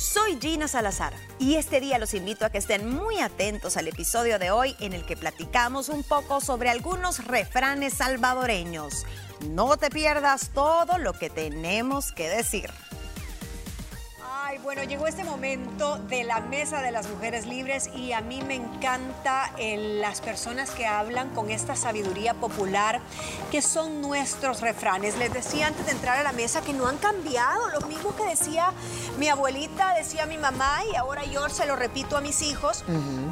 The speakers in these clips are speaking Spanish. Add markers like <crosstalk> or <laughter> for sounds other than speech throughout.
Soy Gina Salazar y este día los invito a que estén muy atentos al episodio de hoy en el que platicamos un poco sobre algunos refranes salvadoreños. No te pierdas todo lo que tenemos que decir. Ay, bueno, llegó este momento de la mesa de las mujeres libres y a mí me encanta eh, las personas que hablan con esta sabiduría popular que son nuestros refranes. Les decía antes de entrar a la mesa que no han cambiado, lo mismo que decía mi abuelita, decía mi mamá y ahora yo se lo repito a mis hijos.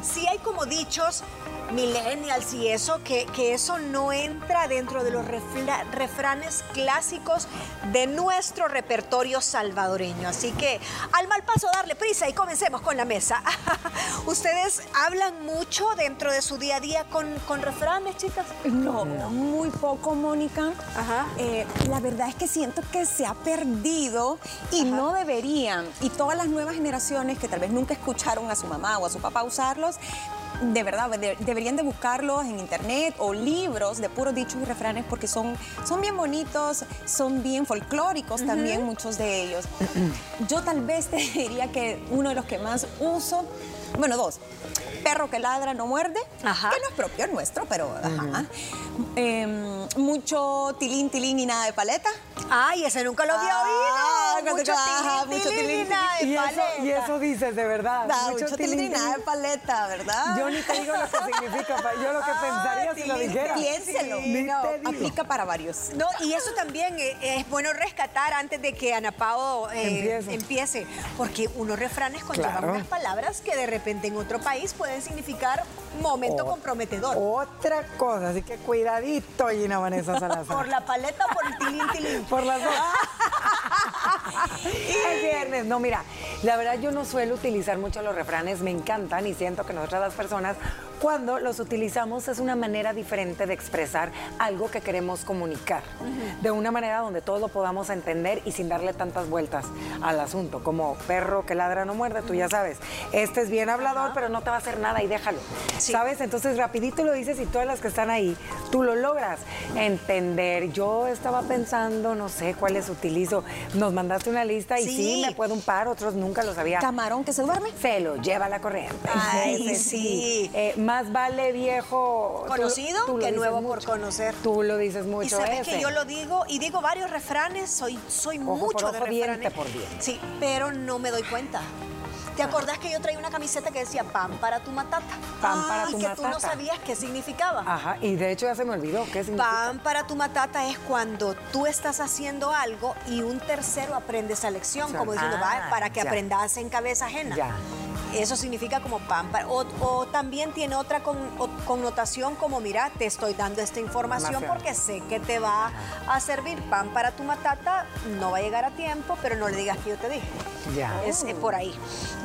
Sí hay como dichos millennials y eso, que, que eso no entra dentro de los refra- refranes clásicos de nuestro repertorio salvadoreño. Así que al mal paso darle prisa y comencemos con la mesa. <laughs> ¿Ustedes hablan mucho dentro de su día a día con, con refranes, chicas? No, muy poco, Mónica. Ajá. Eh, la verdad es que siento que se ha perdido y no deberían. Y todas las nuevas generaciones que tal vez nunca escucharon a su mamá o a su papá usarlos, de verdad de- deberían de buscarlos en internet o libros de puros dichos y refranes porque son, son bien bonitos, son bien folclóricos también muchos de ellos. Yo tal vez te <laughs> diría que uno de los que más uso, bueno, dos. Perro que ladra no muerde, Ajá. que no es propio es nuestro, pero ajá. Em, mucho tilín, tilín y nada de paleta. Ay, ese nunca lo había Ah, oído. Cuando Mucho mucho tilín y eso, y eso dices de verdad. Da, mucho mucho tilín y nada de paleta, ¿verdad? Yo ni te digo lo que significa. Yo lo que <laughs> pensaría si lo dijera. Piénselo. No, aplica para varios. No, y eso también eh, es bueno rescatar antes de que Ana Pao eh, Empiece. empiece, porque unos refranes conllevan Claro. unas palabras que de repente en otro país pueden significar momento O- comprometedor. Otra cosa, así que cuidadito, Gina Vanessa <laughs> Salazar. Por la paleta o por el tilín tilín. Por las dos. <laughs> es viernes. No, mira, la verdad yo no suelo utilizar mucho los refranes, me encantan y siento que nosotras las personas, cuando los utilizamos es una manera diferente de expresar algo que queremos comunicar. De una manera donde todos lo podamos entender y sin darle tantas vueltas al asunto. Como perro que ladra no muerde, tú ya sabes. Este es bien hablador, pero no te va a hacer nada y déjalo. Sí. ¿Sabes? Entonces rapidito lo dices y todas las que están ahí, tú lo logras entender. Yo estaba pensando, no sé cuáles utilizo. Nos mandaste una lista y sí, Sí. me puedo un par, otros nunca los había. Camarón que se duerme. Se lo lleva la corriente. Ay, Ese sí. Eh, más vale viejo Conocido tú que nuevo por conocer. Tú lo dices mucho. Y sabes ese. que yo lo digo y digo varios refranes, soy, soy Ojo por mucho de ojo, diente refranes. por diente. Sí, pero no me doy cuenta. ¿Te acordás que yo traía una camiseta que decía pan para tu matata? Pan para y tu que tú no matata. sabías qué significaba. Ajá, y de hecho ya se me olvidó. ¿Qué significa? Pan para tu matata es cuando tú estás haciendo algo y un tercero aprende esa lección, como diciendo, Ah, "Va, para que ya. aprendas en cabeza ajena. Ya. Eso significa como pan para... O, o también tiene otra con- o- connotación como, mira, te estoy dando esta información porque sé que te va a servir pan para tu matata, no va a llegar a tiempo, pero no le digas que yo te dije. Ya. Es eh, por ahí.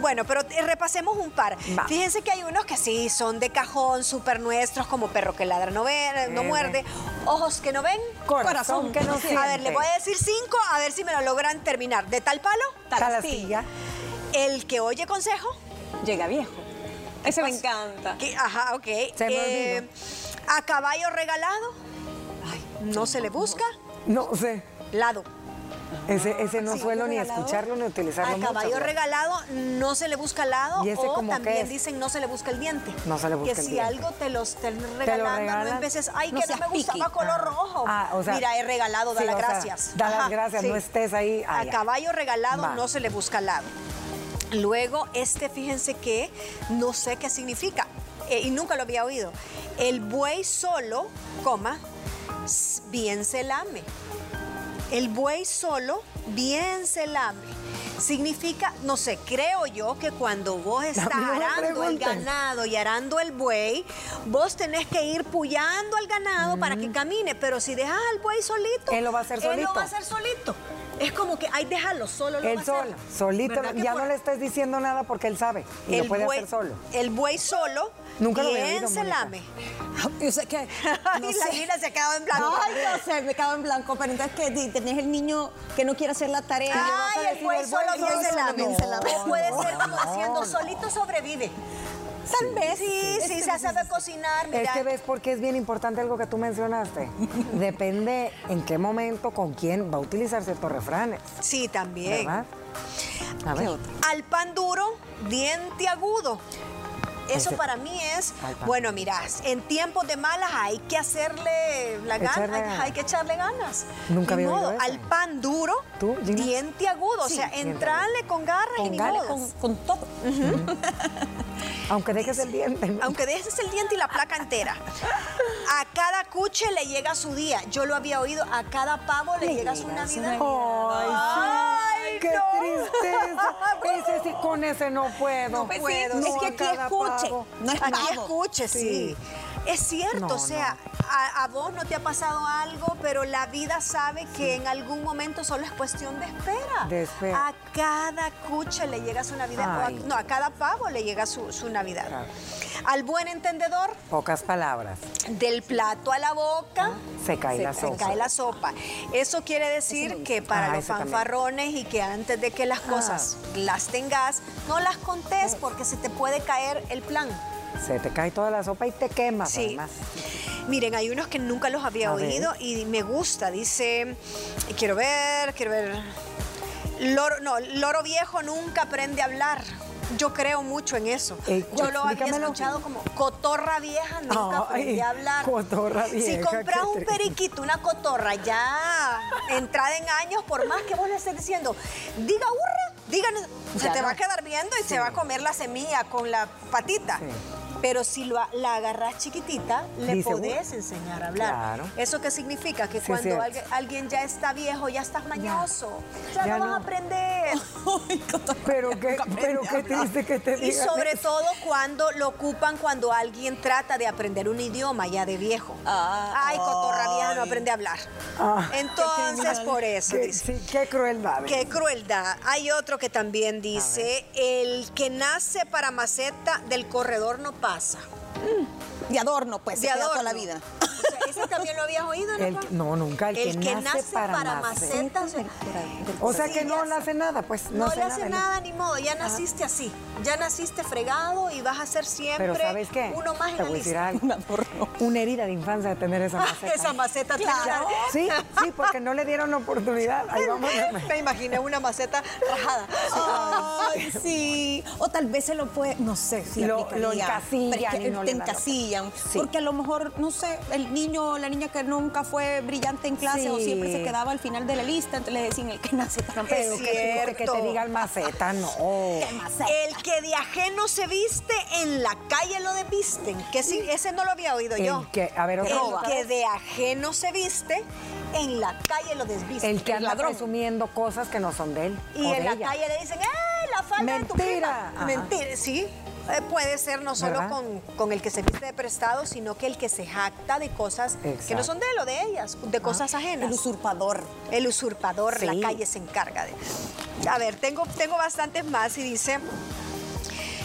Bueno, pero eh, repasemos un par. Va. Fíjense que hay unos que sí son de cajón, súper nuestros, como perro que ladra no, ve, no Eh, muerde, ojos que no ven, Corazón que no A ver, siente. le voy a decir cinco, a ver si me lo logran terminar. De tal palo, Tal astilla. El que oye consejo, Llega viejo. Ese me encanta. ajá, ok. Se me Eh, a caballo regalado, no se le busca, No sé. lado. Ese, ese no suelo ni regalado. escucharlo ni utilizarlo A mucho. caballo regalado no se le busca lado ¿Y ese o como también dicen no se le busca el diente. No se le busca Que el si diente. algo te los estén regalando, no regalan, empieces, ay, no que no me gustaba color Ah. rojo. Ah, o sea, Mira, he regalado, da sí, las o sea, gracias. da las Ajá, gracias, no estés ahí. Ah, A caballo regalado Va. no se le busca lado. Luego, este, fíjense que no sé qué significa eh, y nunca lo había oído. El buey solo, coma, bien se lame. El buey solo, bien se lame. Significa, no sé, creo yo que cuando vos estás arando el ganado y arando el buey, vos tenés que ir puyando al ganado para que camine, pero si dejas al buey solito, Él lo va a hacer Él lo va a hacer solito. Es como que, ay, déjalo, solo lo hacer. solo, solito, ¿Verdad que ya por- no le estés diciendo nada porque él sabe y lo puede buey, hacer solo. El buey solo, Nunca lo había oído, se lame. Yo sé que. <laughs> Ay, la Gina se ha quedado en blanco. Ay, no sé, me cago en blanco. Pero entonces que tenés el niño que no quiere hacer la tarea. Ay, el buey solo lame. bien se lame. Puede ser como diciendo, solito sobrevive. Tal vez. Sí, sí, se sabe cocinar, mira. Es que ves porque es bien importante algo que tú mencionaste. <laughs> Depende en qué momento, con quién va a utilizar ciertos refranes. Sí, también. ¿Verdad? A ver. Al pan duro, diente agudo. Eso Ese- para mí es, bueno, mira, en tiempos de malas hay que hacerle la gana, hay, ganas. hay que echarle ganas. Nunca Ni había modo, al pan duro, diente agudo, Sí, o sea, entrarle con garras y ni modo. con, con todo. Aunque dejes el diente. ¿no? Aunque dejes el diente y la placa entera. A cada cuche le llega su día. Yo lo había oído, a cada pavo le, Le llega su Navidad. Ay, sí. Ay, ¡Qué no. tristeza! <laughs> Ese sí, con ese no puedo. pues sí, puedo. es No, que aquí escuche, no es Aquí escuche, sí. Es cierto, No, o sea, a, a vos no te ha pasado algo, pero la vida sabe que en algún momento solo es cuestión de espera. De espera. A cada cuche le llega su Navidad, Ay. no, a cada pavo le llega su, su Navidad. Claro. Al buen entendedor, Pocas palabras. del plato a la boca. Se cae la se sopa. cae la sopa. Eso quiere decir que para los también. fanfarrones y que antes de que las cosas las tengas, no las contés porque se te puede caer el plan. Se te cae toda la sopa y te quemas Sí. además. Miren, hay unos que nunca los había A ver. oído y me gusta. Dice, quiero ver, quiero ver. Loro, no, loro viejo nunca aprende a hablar. Yo creo mucho en eso. Eh, Yo lo había escuchado como cotorra vieja nunca Ay, aprende a hablar. cotorra Si vieja, compras qué un periquito, una cotorra ya entrada en años, por más que vos le estés diciendo, diga hurra, diga, se te no. va a quedar viendo y se va a comer la semilla con la patita. Sí. Pero si lo, la agarras chiquitita, le Dice, podés enseñar a hablar. Claro. ¿Eso qué significa? Que Sí, cuando alguien, alguien ya está viejo, ya estás mañoso, ya, Ya no, vas a aprender. <laughs> Pero qué, pero qué triste que te Y digan sobre eso. todo cuando lo ocupan cuando alguien trata de aprender un idioma ya de viejo. Ah, Ay, cotorra vieja no aprende a hablar. Ah. Entonces, por eso Qué, dice. sí, qué crueldad. Qué crueldad. Hay otro que también dice, el que nace para maceta del corredor no pasa. De adorno, pues, De queda toda la adorno. vida. O sea, ¿Ese también lo habías oído? El pa? que- no, nunca. El, El que nace para maceta. O sea Sí, que no le hace nada, pues. No, hace le hace ¿no? nada, ni modo, ya naciste así. Ya naciste fregado y vas a ser siempre Pero ¿sabes qué? uno más en la voy decir lista. algo. <laughs> Una herida de infancia de tener esa maceta. Esa maceta Claro. Sí, sí, porque no le dieron la oportunidad. Ahí vamos. <laughs> Me imaginé una maceta rajada. Ay, sí. O tal vez se lo puede, no sé si Lo- lo encasillan no te encasillan. Sí. Porque a lo mejor, no sé, el niño la niña que nunca fue brillante en clase o siempre se quedaba al final de la lista, entonces le decían el que nace Pero Es que, que te cierto. digan maceta, no. El que de ajeno se viste, en la calle lo desvisten. Que sí, ese no lo había oído yo. El que, a ver, El que de ajeno se viste, en la calle lo desvisten. El que anda ladrón. presumiendo cosas que no son de él. Y en la ella. calle le dicen, ¡eh, la falda de tu Mentira. prima! Mentira, sí. Eh, puede ser no solo con, con el que se viste de prestado, sino que el que se jacta de cosas que no son de él o de ellas, de cosas ajenas. El usurpador. El usurpador, Sí. la calle se encarga de. A ver, tengo, tengo bastantes más y dice.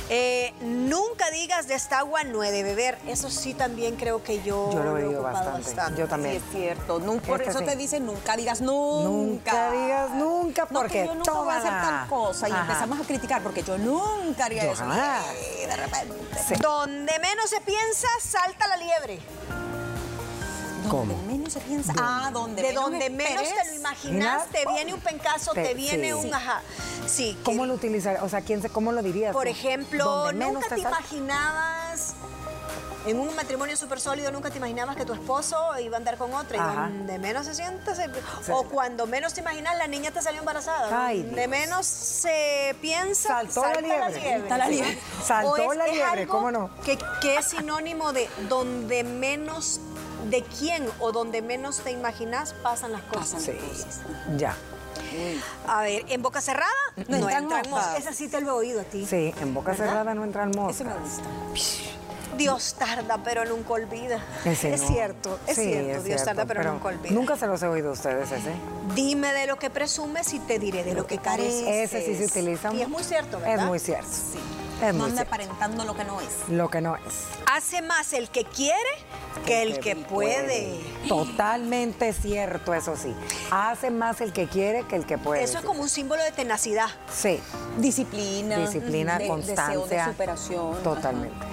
Eh, nunca digas de esta agua no he de beber. Eso sí también creo que yo, Yo lo he ocupado bastante. Yo Sí, también. es cierto. Nun- por Este eso sí. te dicen nunca digas nunca. Nunca digas nunca, No, porque que yo nunca voy a hacer tal cosa y empezamos a criticar porque yo nunca haría Yo eso. jamás. Y de repente. Sí. Donde menos se piensa, salta la liebre. Donde Se piensa. Ah, donde de menos donde menos te lo esperes. imaginas, Mira, te viene un pencazo, te, te- viene sí. un ajá. Sí. que- ¿Cómo lo utilizarías? O sea, ¿quién se, ¿cómo lo dirías? por ejemplo, nunca te imaginabas. En un matrimonio súper sólido nunca te imaginabas que tu esposo iba a andar con otra y Ajá. donde menos se Sí. o cuando menos te imaginas la niña te salió embarazada, Ay, Dios. menos se piensa, Saltó la salta liebre. Salta la liebre. Saltó es- la liebre, ¿cómo no? Que, que es sinónimo de donde menos de quién o donde menos te imaginas pasan las cosas. Sí, ya. A ver, en boca cerrada no, No entran moscas. moscas. Esa sí te lo he oído a ti. Sí, en boca ¿Verdad? cerrada no entran moscas. me gusta. Dios tarda, pero nunca olvida. Ese es no. cierto, es Sí, cierto. es Dios tarda, pero, nunca olvida. Nunca se los he oído a ustedes ese. Dime de lo que presumes y te diré de lo que careces. Ese sí se utiliza. Y es muy cierto, ¿verdad? Es muy cierto. Sí. Es no anda aparentando lo que no es. Lo que no es. Hace más el que quiere que el que puede. Totalmente cierto, eso sí. Hace más el que quiere que el que puede. Eso es como un símbolo de tenacidad. Sí, Disciplina. disciplina, de- constancia. Deseo de superación. Totalmente.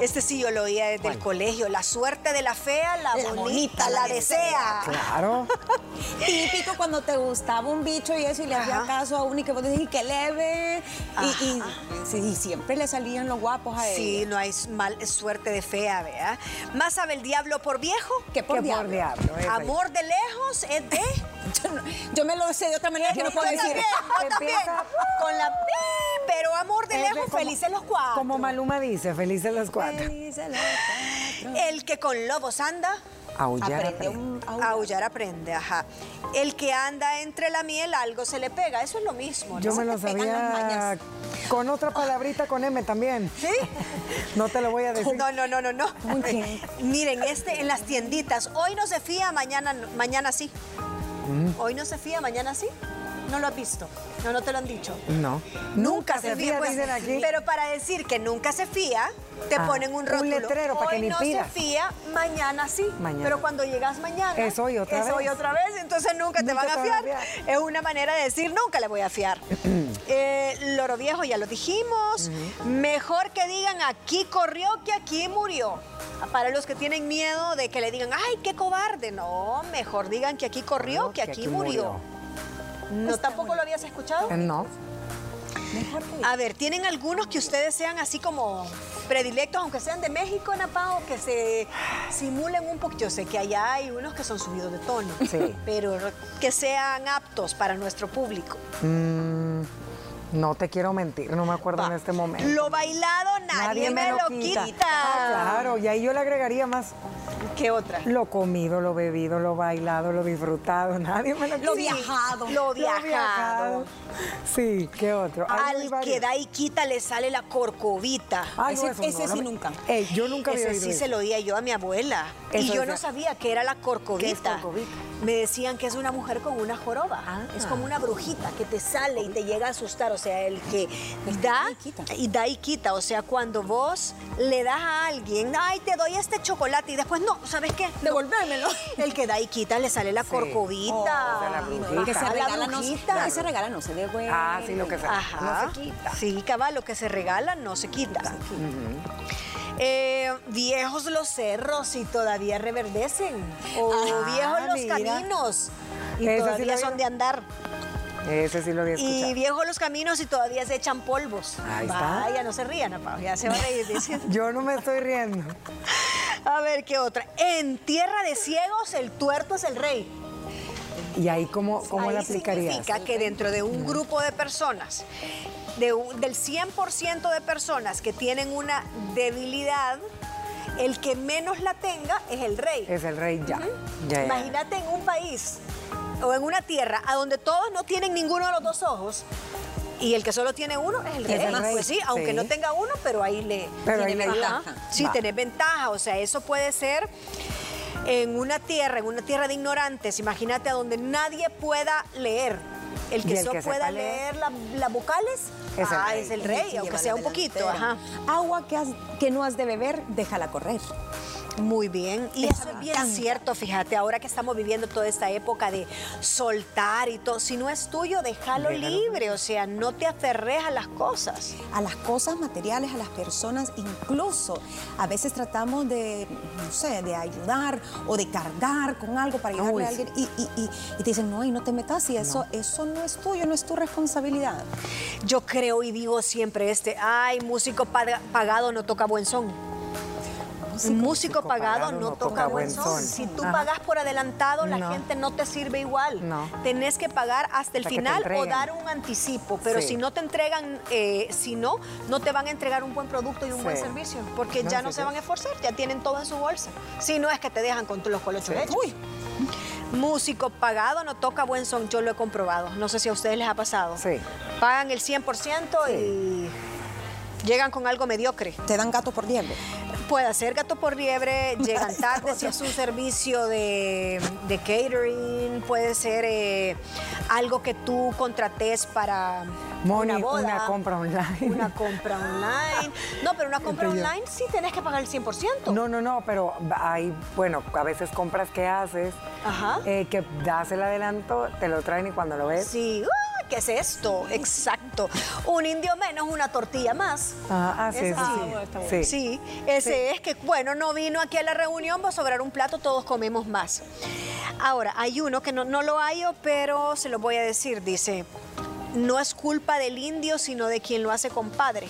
Este sí yo lo oía desde el colegio. La suerte de la fea, la, La bonita, bonita la la desea. Claro. <laughs> Típico cuando te gustaba un bicho y eso y le hacía Ajá. caso a uno y que vos decís que leve. Y, y- sí, y siempre le salían los guapos a Sí, ella. no hay mal suerte de fea, ¿vea? Más sabe el diablo por viejo. Que por Que diablo. por diablo. Amor de lejos es de. Yo, no- yo me lo sé de otra manera que no puedo decir. también, yo también. Empieza- Con la pi, pero amor de lejos, como- felices los cuatro. Como Maluma dice, felices los cuatro. Felices los cuatro. El que con lobos anda, Aullar. Aprende un- aullar aprende, ajá. El que anda entre la miel, algo se le pega. Eso es lo mismo, ¿no? Yo me lo sabía con otra palabrita con M también. ¿Sí? <laughs> No te lo voy a decir. No, no, no, no, no. <laughs> Miren, este en las tienditas, hoy no se fía, mañana, mañana sí. Hoy no se fía, mañana sí. No lo has visto. No, no te lo han dicho. No. Nunca se fía, pues, dicen aquí. Pero para decir que nunca se fía, te Ah, ponen un un rótulo. letrero para que Hoy ni no pidas. se fía, mañana sí. Mañana. Pero cuando llegas mañana. Es hoy otra es vez. hoy otra vez, entonces nunca, te van a van fiar. a fiar. Es una manera de decir nunca le voy a fiar. <clears throat> Eh, loro viejo, ya lo dijimos. Mejor que digan aquí corrió que aquí murió. Para los que tienen miedo de que le digan, ay, qué cobarde. No, mejor digan que aquí corrió que, aquí, murió. ¿No tampoco lo habías escuchado? Eh, No. Mejor que A ver, ¿tienen algunos que ustedes sean así como predilectos, aunque sean de México, Napao, que se simulen un poco? Yo sé que allá hay unos que son subidos de tono, Sí. pero que sean aptos para nuestro público. Mm, no te quiero mentir, no me acuerdo en este momento. Lo bailado nadie, me, lo quita. Ah, claro, y ahí yo le agregaría más ¿Qué otra? lo comido, lo bebido, lo bailado, lo disfrutado. <laughs> Nadie me lo quita. Lo viajado. Lo viajado. Sí, ¿qué otro? Al que da y quita le sale la corcovita. Ay, no, Ese- eso ese no, sí no nunca. Ey, yo nunca había Ese oído sí eso. se lo oía yo a mi abuela. y yo no sabía que era la corcovita. ¿Qué es corcovita? Me decían que es una mujer con una joroba. Ah. Es como una brujita que te sale y te llega a asustar. O sea, el que da y quita. y da y quita. O sea, cuando vos le das a alguien, ay, te doy este chocolate y después no, ¿sabes qué? Devolvémelo. <laughs> El que da y quita le sale la corcovita. Oh, la brujita. Que se regala no, que se regala no se devuelve. Ah, sí, lo que se Ajá. no se quita. Sí, cabal, lo que se regala no se quita. Eh, viejos los cerros y todavía reverdecen. O Ah, viejos los mira. caminos y sí todavía lo son de andar. Ese sí lo había escuchado. Y viejos los caminos y todavía se echan polvos. Ahí está. Vaya, no se rían, apa, ya se va a reír. <laughs> Yo no me estoy riendo. A ver, ¿qué otra? En tierra de ciegos, el tuerto es el rey. ¿Y ahí cómo, cómo Ahí la aplicarías? significa que dentro de un grupo de personas, de un- del 100% de personas que tienen una debilidad, el que menos la tenga es el rey. Es el rey ya. Ya, ya. Imagínate en un país o en una tierra a donde todos no tienen ninguno de los dos ojos. Y el que solo tiene uno es el rey. El rey, Pues sí, aunque no tenga uno, pero ahí le Pero ahí tiene le- ventaja. Sí, Va. tenés ventaja. O sea, eso puede ser en una tierra, en una tierra de ignorantes. Imagínate a donde nadie pueda leer. El que el solo que pueda leer, leer la- las vocales, es el ah, rey. es el rey, que aunque sea un poquito. Ajá. Agua que, has- que no has de beber, déjala correr. Muy bien, y eso es bien encanta. cierto, fíjate, ahora que estamos viviendo toda esta época de soltar y todo, si no es tuyo, déjalo Déjalo. libre, o sea, no te aferres a las cosas. a las cosas materiales, a las personas, incluso a veces tratamos de, no sé, de ayudar o de cargar con algo para ayudarle Uy, a alguien y, y- y- y te dicen, no, y no te metas y eso, eso no es tuyo, no es tu responsabilidad. Yo creo y digo siempre este, ay, músico paga- pagado no toca buen son. Músico, pagado, no toca buen son. Si tú Ajá. pagas por adelantado, la No. gente no te sirve igual. No. Tenés que pagar hasta el Hasta final o dar un anticipo. Pero Sí. si no te entregan, eh, si no, no te van a entregar un buen producto y un Sí. buen servicio. Porque No, ya sí, no se van a esforzar, ya tienen todo en su bolsa. Si no es que te dejan con los colochos hechos. Uy, Músico pagado no toca buen son, yo lo he comprobado. No sé si a ustedes les ha pasado. Sí. Pagan el 100% y llegan con algo mediocre. te dan gato por liebre. Puede ser gato por liebre, llegan <laughs> tarde si es un servicio de, de catering, puede ser eh, algo que tú contrates para Moni, una boda. una compra online. Una compra online. No, pero una <laughs> compra Entonces online sí tenés que pagar el 100%. No, no, no, pero hay, bueno, a veces compras que haces, Ajá. eh, que das el adelanto, te lo traen y cuando lo ves, Sí, ¡ah! ¿Qué es esto? Exacto. Un indio menos, una tortilla más. Ah, ah, sí, sí, sí. Sí, ese es que, bueno, no vino aquí a la reunión, va a sobrar un plato, todos comemos más. Ahora, hay uno que no, no lo hallo, pero se lo voy a decir, dice, no es culpa del indio, sino de quien lo hace compadre.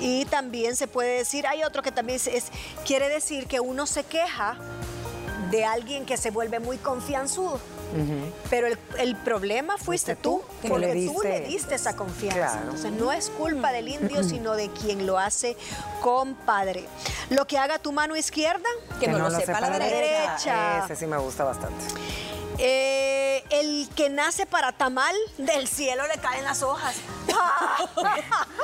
Y también se puede decir, hay otro que también es, es- quiere decir que uno se queja de alguien que se vuelve muy confianzudo. Pero el, el problema fuiste tú, que porque le tú le diste- esa confianza. Claro. Entonces no es culpa del indio, sino de quien lo hace compadre. Lo que haga tu mano izquierda, Que no lo sepa la derecha. Ese sí me gusta bastante. eh, el que nace para tamal, del cielo le caen las hojas. <laughs>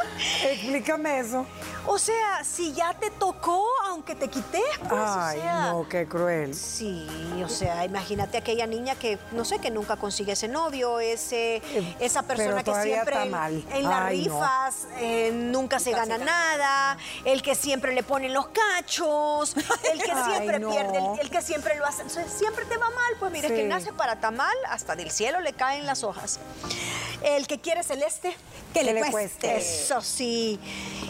Explícame eso. o sea, si ya te tocó, aunque te quites, pues, Ay, o sea. no, qué cruel. Sí, o sea, imagínate aquella niña que, no sé, que nunca consigue ese novio, ese, esa persona que Eh, siempre está en, mal. en las no. rifas eh, nunca se gana nada, el que siempre le ponen los cachos, <laughs> el que Ay, siempre no. pierde, el, el que siempre lo hace, siempre te va mal, pues mire, Sí. que nace para tamal, hasta del cielo le caen las hojas. El que quiere celeste, Que le cueste. cueste. eso sí.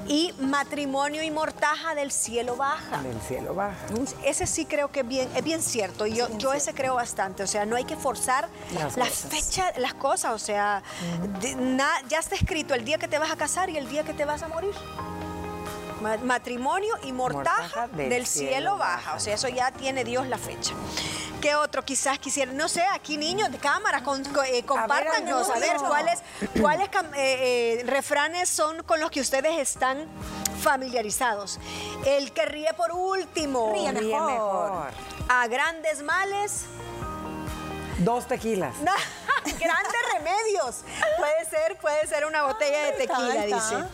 Y matrimonio y mortaja del cielo baja. Del cielo baja. Ese sí creo que es bien, es bien cierto. Yo, yo ese creo bastante. O sea, no hay que forzar Las fechas, las cosas. O sea, de- na- ya está escrito el día que te vas a casar y el día que te vas a morir. Ma- Matrimonio y mortaja, Mortaja del, del cielo, cielo baja. baja. O sea, eso ya tiene Dios la fecha. ¿Qué otro quizás quisiera? No sé, aquí niños de cámara, con, co- eh, compártanos a ver, cuáles, cuáles eh, eh, refranes son con los que ustedes están familiarizados. El que ríe por último. Ríe Ríe mejor. A grandes males, Dos tequilas. <laughs> grandes remedios. Puede ser, puede ser una botella de está, tequila, está. dice.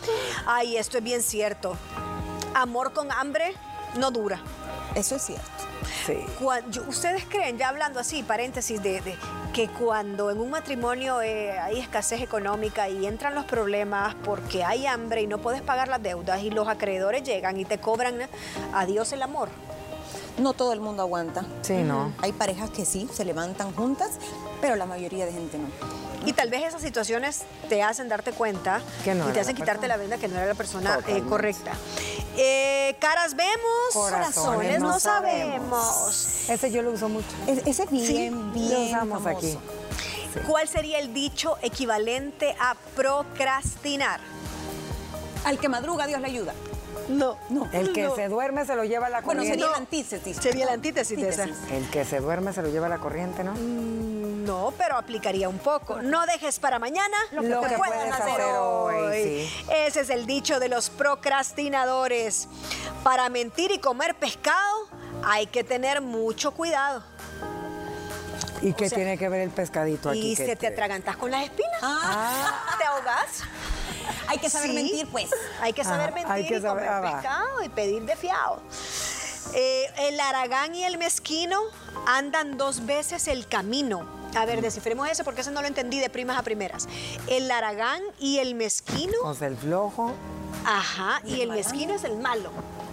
Ay, esto es bien cierto. Amor con hambre no dura. Eso es cierto. Sí. ¿Ustedes creen, ya hablando así, paréntesis, de, de que cuando en un matrimonio eh, hay escasez económica y entran los problemas porque hay hambre y no puedes pagar las deudas y los acreedores llegan y te cobran, adiós el amor? No todo el mundo aguanta. Sí, ¿no? Hay parejas que sí, se levantan juntas, pero la mayoría de gente no. Y tal vez esas situaciones te hacen darte cuenta Que no y te hacen la quitarte persona. la venda que no era la persona eh, correcta. Eh, caras vemos, Corazones no no sabemos. Ese yo lo uso mucho. Es- ese es bien, Lo bien usamos famoso. aquí. ¿Cuál sería el dicho equivalente a procrastinar? Al que madruga, Dios le ayuda. No. No. El que No. se duerme se lo lleva la Bueno, corriente. sería No. la antítesis. Sería la antítesis de esa. El que se duerme se lo lleva la corriente, ¿no? No, pero aplicaría un poco. No dejes para mañana lo que, Lo que puedas hacer hacer hoy. hoy, sí. Ese es el dicho de los procrastinadores. Para mentir y comer pescado hay que tener mucho cuidado. ¿Y qué sea, tiene que ver el pescadito aquí? Y se te atragantas con las espinas. Ah, <laughs> ¿Te ahogas? hay que saber Sí. mentir, pues. Hay que saber Ah, mentir hay que y saber- comer ah, pescado y pedir de fiado. Eh, el aragán y el mezquino andan dos veces el camino. A ver, descifremos ese porque ese no lo entendí de primas a primeras. El aragán y el mezquino, O sea, el flojo. ajá, y el mezquino es el malo.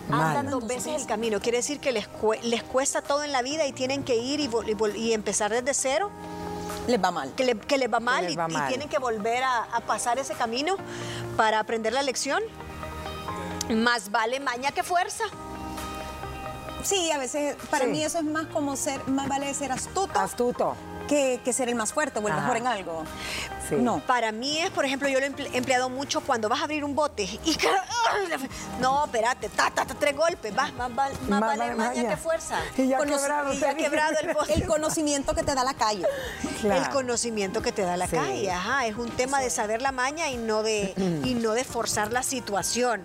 Malo. Andan dos veces el camino. Quiere decir que les, les cuesta todo en la vida y tienen que ir y, empezar desde cero, Les va mal. que, le- que les va mal, les y- va y, mal. tienen que volver a, a pasar ese camino para aprender la lección. Más vale maña que fuerza. Sí, a veces, para Sí. mí eso es más como ser, más vale ser astuto Astuto. Que, que ser el más fuerte o el Ajá. mejor en algo. Sí. No. Para mí es, por ejemplo, yo lo he emple- empleado mucho cuando vas a abrir un bote y <laughs> no, espérate, ta, ta, ta, tres golpes, vas, más, más Más vale maña que fuerza. Y ya Conoce- quebrado. y ya quebrado el bote. El conocimiento que te da la calle. Claro. El conocimiento que te da la Sí. calle, ajá, es un tema de saber la maña y no de <clears throat> y no de forzar la situación.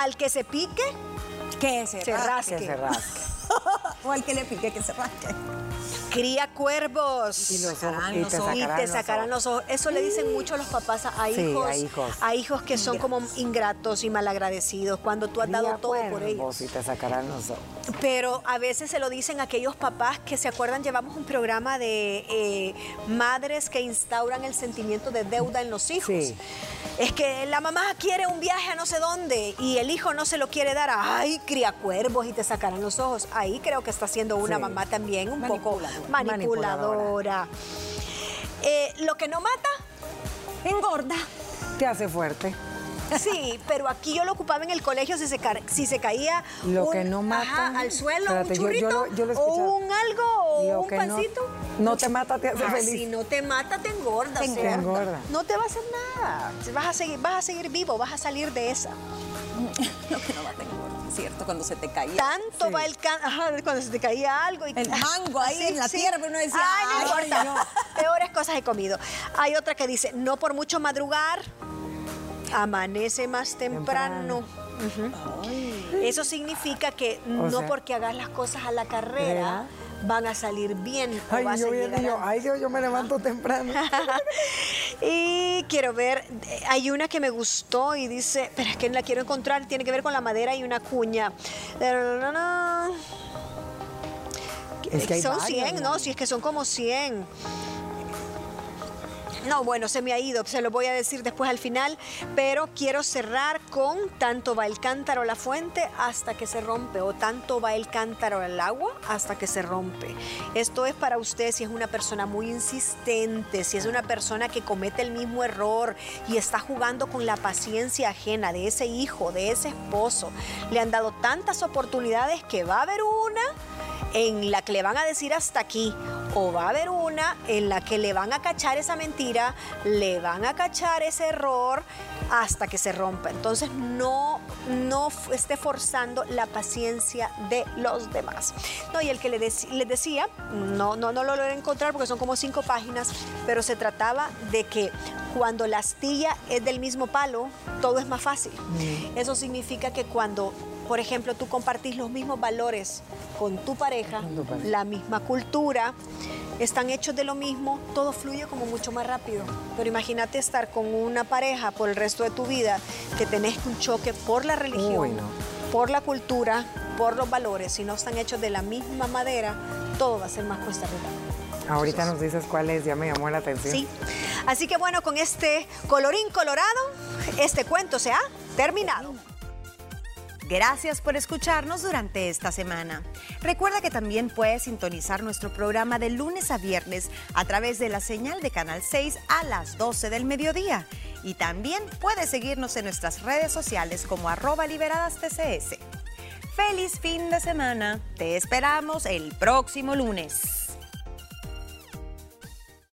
Al que se pique, Que se, Se rasque. Que se rasque. <laughs> O al que le pique que se rasque. Cría cuervos. Y, los ojos- y te y sacarán, te los sacarán ojos. los ojos. Eso le dicen mucho los papás a, Sí, hijos, a hijos. a hijos que son como ingratos y malagradecidos cuando tú has dado Cría todo por cuervos ellos. Y te sacarán los ojos. Pero a veces se lo dicen aquellos papás que se acuerdan, llevamos un programa de eh, madres que instauran el sentimiento de deuda en los hijos. Sí. Es que la mamá quiere un viaje a no sé dónde y el hijo no se lo quiere dar. Ay, cría cuervos y te sacarán los ojos. Ahí creo que está siendo una Sí. mamá también un poco Manipuladora. manipuladora. Eh, lo que no mata, Engorda. Te hace fuerte. Sí, pero aquí yo lo ocupaba en el colegio si se, ca- si se caía Lo un- que no mata. ajá, al suelo, Espérate, un yo- yo churrito, lo- yo lo he o un algo, o Lo un no- pancito. no te mata, te hace Ah, feliz. Si no te mata, te engorda. Te engorda. No te va a hacer nada. Vas a seguir, vas a seguir vivo, vas a salir de esa. <laughs> Lo que no va a engorda, ¿cierto? Cuando se te caía. Tanto Sí. va el can... Ajá, cuando se te caía algo. Y... El <laughs> mango ahí en la tierra, pero uno decía, Ay, no "Ay, importa. no". Peores cosas he comido. Hay otra que dice, no por mucho madrugar, amanece más temprano. Eso significa que no sea, porque hagas las cosas a la carrera van a salir bien. o Ay, vas yo a viendo llegar yo, a- ay Dios, yo me levanto temprano. <laughs> y quiero ver, hay una que me gustó y dice, pero es que la quiero encontrar, tiene que ver con la madera y una cuña. Es que hay son varias, 100, ¿no? ¿no? Si es que son como 100. No, bueno, se me ha ido, se lo voy a decir después al final, pero quiero cerrar con tanto va el cántaro a la fuente hasta que se rompe, o tanto va el cántaro al agua hasta que se rompe. Esto es para usted si es una persona muy insistente, si es una persona que comete el mismo error y está jugando con la paciencia ajena de ese hijo, de ese esposo. Le han dado tantas oportunidades que va a haber una en la que le van a decir hasta aquí o va a haber una en la que le van a cachar esa mentira, le van a cachar ese error hasta que se rompa. Entonces no, no esté forzando la paciencia de los demás. No, y el que le les decía, no, no, no lo logré encontrar porque son como cinco páginas, pero se trataba de que cuando la astilla es del mismo palo, todo es más fácil. Eso significa que cuando por ejemplo, tú compartís los mismos valores con tu pareja, la misma cultura, están hechos de lo mismo, todo fluye como mucho más rápido. Pero imagínate estar con una pareja por el resto de tu vida que tenés un choque por la religión, Uy, no. por la cultura, por los valores, si no están hechos de la misma madera, todo va a ser más cuesta arriba. Ahorita nos dices cuál es, ya me llamó la atención. Sí. Así que bueno, con este colorín colorado, este cuento se ha terminado. Gracias por escucharnos durante esta semana. Recuerda que también puedes sintonizar nuestro programa de lunes a viernes a través de la señal de Canal 6 a las 12 del mediodía. Y también puedes seguirnos en nuestras redes sociales como arroba liberadas TCS. Feliz fin de semana. Te esperamos el próximo lunes.